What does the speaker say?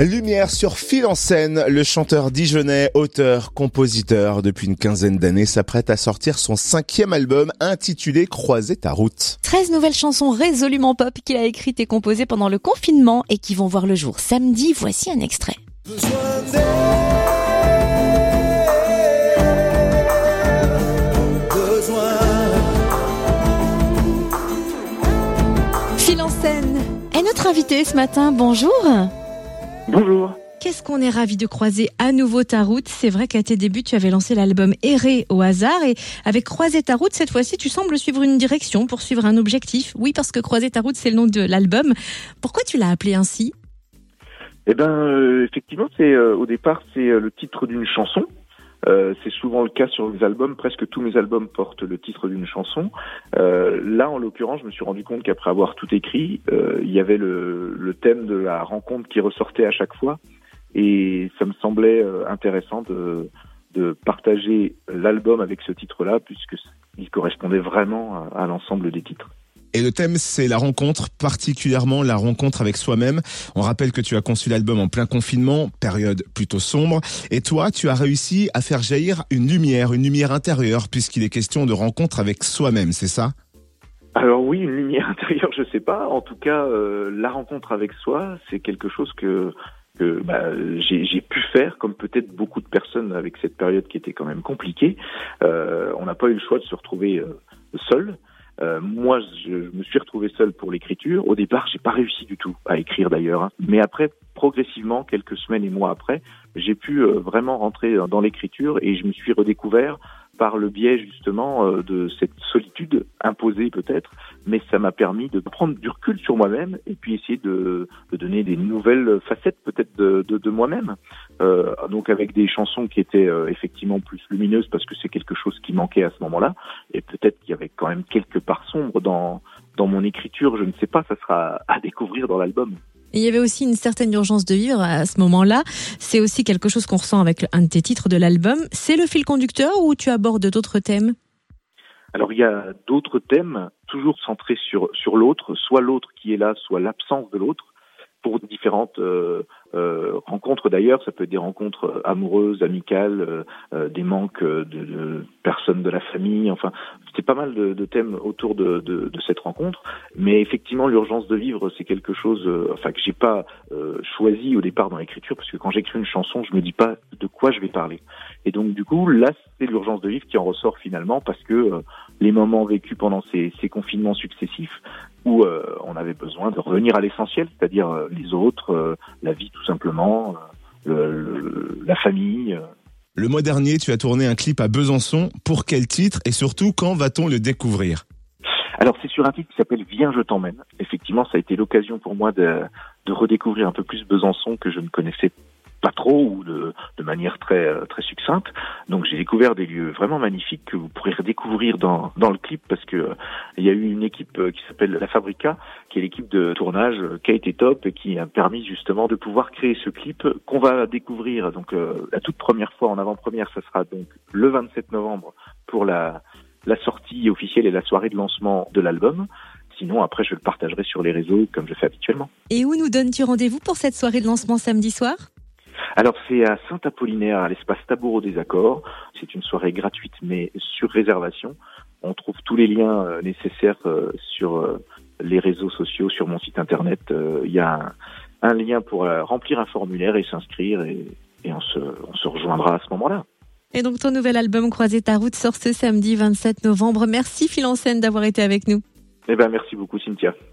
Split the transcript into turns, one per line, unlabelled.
Lumière sur fil en scène, le chanteur dijonnais, auteur, compositeur depuis une quinzaine d'années s'apprête à sortir son cinquième album intitulé Croiser ta route.
13 nouvelles chansons résolument pop qu'il a écrites et composées pendant le confinement et qui vont voir le jour samedi. Voici un extrait. Fil en scène est notre invité ce matin. Bonjour.
Bonjour.
Qu'est-ce qu'on est ravi de croiser à nouveau ta route. C'est vrai qu'à tes débuts, tu avais lancé l'album Errer au hasard et avec Croiser ta route, cette fois-ci, tu sembles suivre une direction pour suivre un objectif. Oui, parce que Croiser ta route, c'est le nom de l'album. Pourquoi tu l'as appelé ainsi?
Eh ben, euh, effectivement, c'est euh, au départ, c'est euh, le titre d'une chanson. Euh, c'est souvent le cas sur mes albums. Presque tous mes albums portent le titre d'une chanson. Euh, là, en l'occurrence, je me suis rendu compte qu'après avoir tout écrit, euh, il y avait le, thème de la rencontre qui ressortait à chaque fois, et ça me semblait intéressant de, partager l'album avec ce titre-là, puisque il correspondait vraiment à l'ensemble des titres.
Et le thème, c'est la rencontre, particulièrement la rencontre avec soi-même. On rappelle que tu as conçu l'album en plein confinement, période plutôt sombre. Et toi, tu as réussi à faire jaillir une lumière, une lumière intérieure, puisqu'il est question de rencontre avec soi-même, c'est ça?
Alors oui, une lumière intérieure, je sais pas. En tout cas, euh, la rencontre avec soi, c'est quelque chose que bah, j'ai pu faire, comme peut-être beaucoup de personnes avec cette période qui était quand même compliquée. Euh, on n'a pas eu le choix de se retrouver euh, seul. Euh, moi, je, me suis retrouvé seul pour l'écriture. Au départ, j'ai pas réussi du tout à écrire d'ailleurs, hein. mais après, progressivement, quelques semaines et mois après, j'ai pu euh, vraiment rentrer dans l'écriture et je me suis redécouvert par le biais justement euh, de cette solitude imposée peut-être, mais ça m'a permis de prendre du recul sur moi-même et puis essayer de, de donner des nouvelles facettes peut-être de, de, moi-même. Euh, donc avec des chansons qui étaient euh, effectivement plus lumineuses parce que c'est quelque chose qui manquait à ce moment-là, et peut-être qu'il y avait quand même quelques parts sombres dans dans mon écriture, je ne sais pas, ça sera à découvrir dans l'album
il y avait aussi une certaine urgence de vivre à ce moment-là. C'est aussi quelque chose qu'on ressent avec un de tes titres de l'album. C'est le fil conducteur ou tu abordes d'autres thèmes?
Alors il y a d'autres thèmes toujours centrés sur sur l'autre, soit l'autre qui est là, soit l'absence de l'autre pour différentes euh, euh, rencontres d'ailleurs, ça peut être des rencontres amoureuses, amicales, euh, euh des manques de, personnes de la famille, enfin c'est pas mal de, thèmes autour de, cette rencontre, mais effectivement l'urgence de vivre c'est quelque chose, euh, enfin que j'ai pas choisi au départ dans l'écriture, parce que quand j'écris une chanson je me dis pas de quoi je vais parler, et donc du coup là c'est l'urgence de vivre qui en ressort finalement parce que les moments vécus pendant ces, confinements successifs où on avait besoin de revenir à l'essentiel, c'est-à-dire les autres, la vie tout simplement, le, la famille.
Le mois dernier, tu as tourné un clip à Besançon. Pour quel titre et surtout quand va-t-on le découvrir?
Alors c'est sur un titre qui s'appelle Viens je t'emmène. Effectivement, ça a été l'occasion pour moi de, redécouvrir un peu plus Besançon que je ne connaissais pas trop ou de, de manière très euh, très succincte. Donc j'ai découvert des lieux vraiment magnifiques que vous pourrez redécouvrir dans dans le clip parce que euh, il y a eu une équipe euh, qui s'appelle la Fabrica, qui est l'équipe de tournage qui a été top et qui a permis justement de pouvoir créer ce clip qu'on va découvrir. Donc la toute première fois en avant-première, ça sera donc le 27 novembre pour la la sortie officielle et la soirée de lancement de l'album. Sinon, après, je le partagerai sur les réseaux comme je fais habituellement.
Et où nous donnes-tu rendez-vous pour cette soirée de lancement samedi soir?
Alors c'est à Saint-Apollinaire, à l'espace Taboureau des Accords. C'est une soirée gratuite mais sur réservation. On trouve tous les liens euh, nécessaires euh, sur euh, les réseaux sociaux, sur mon site internet. Il y a un, lien pour remplir un formulaire et s'inscrire et, on, se, on se rejoindra à ce moment-là.
Et donc ton nouvel album Croiser ta route sort ce samedi 27 novembre. Merci Phil d'avoir été avec nous.
Eh ben merci beaucoup Cynthia.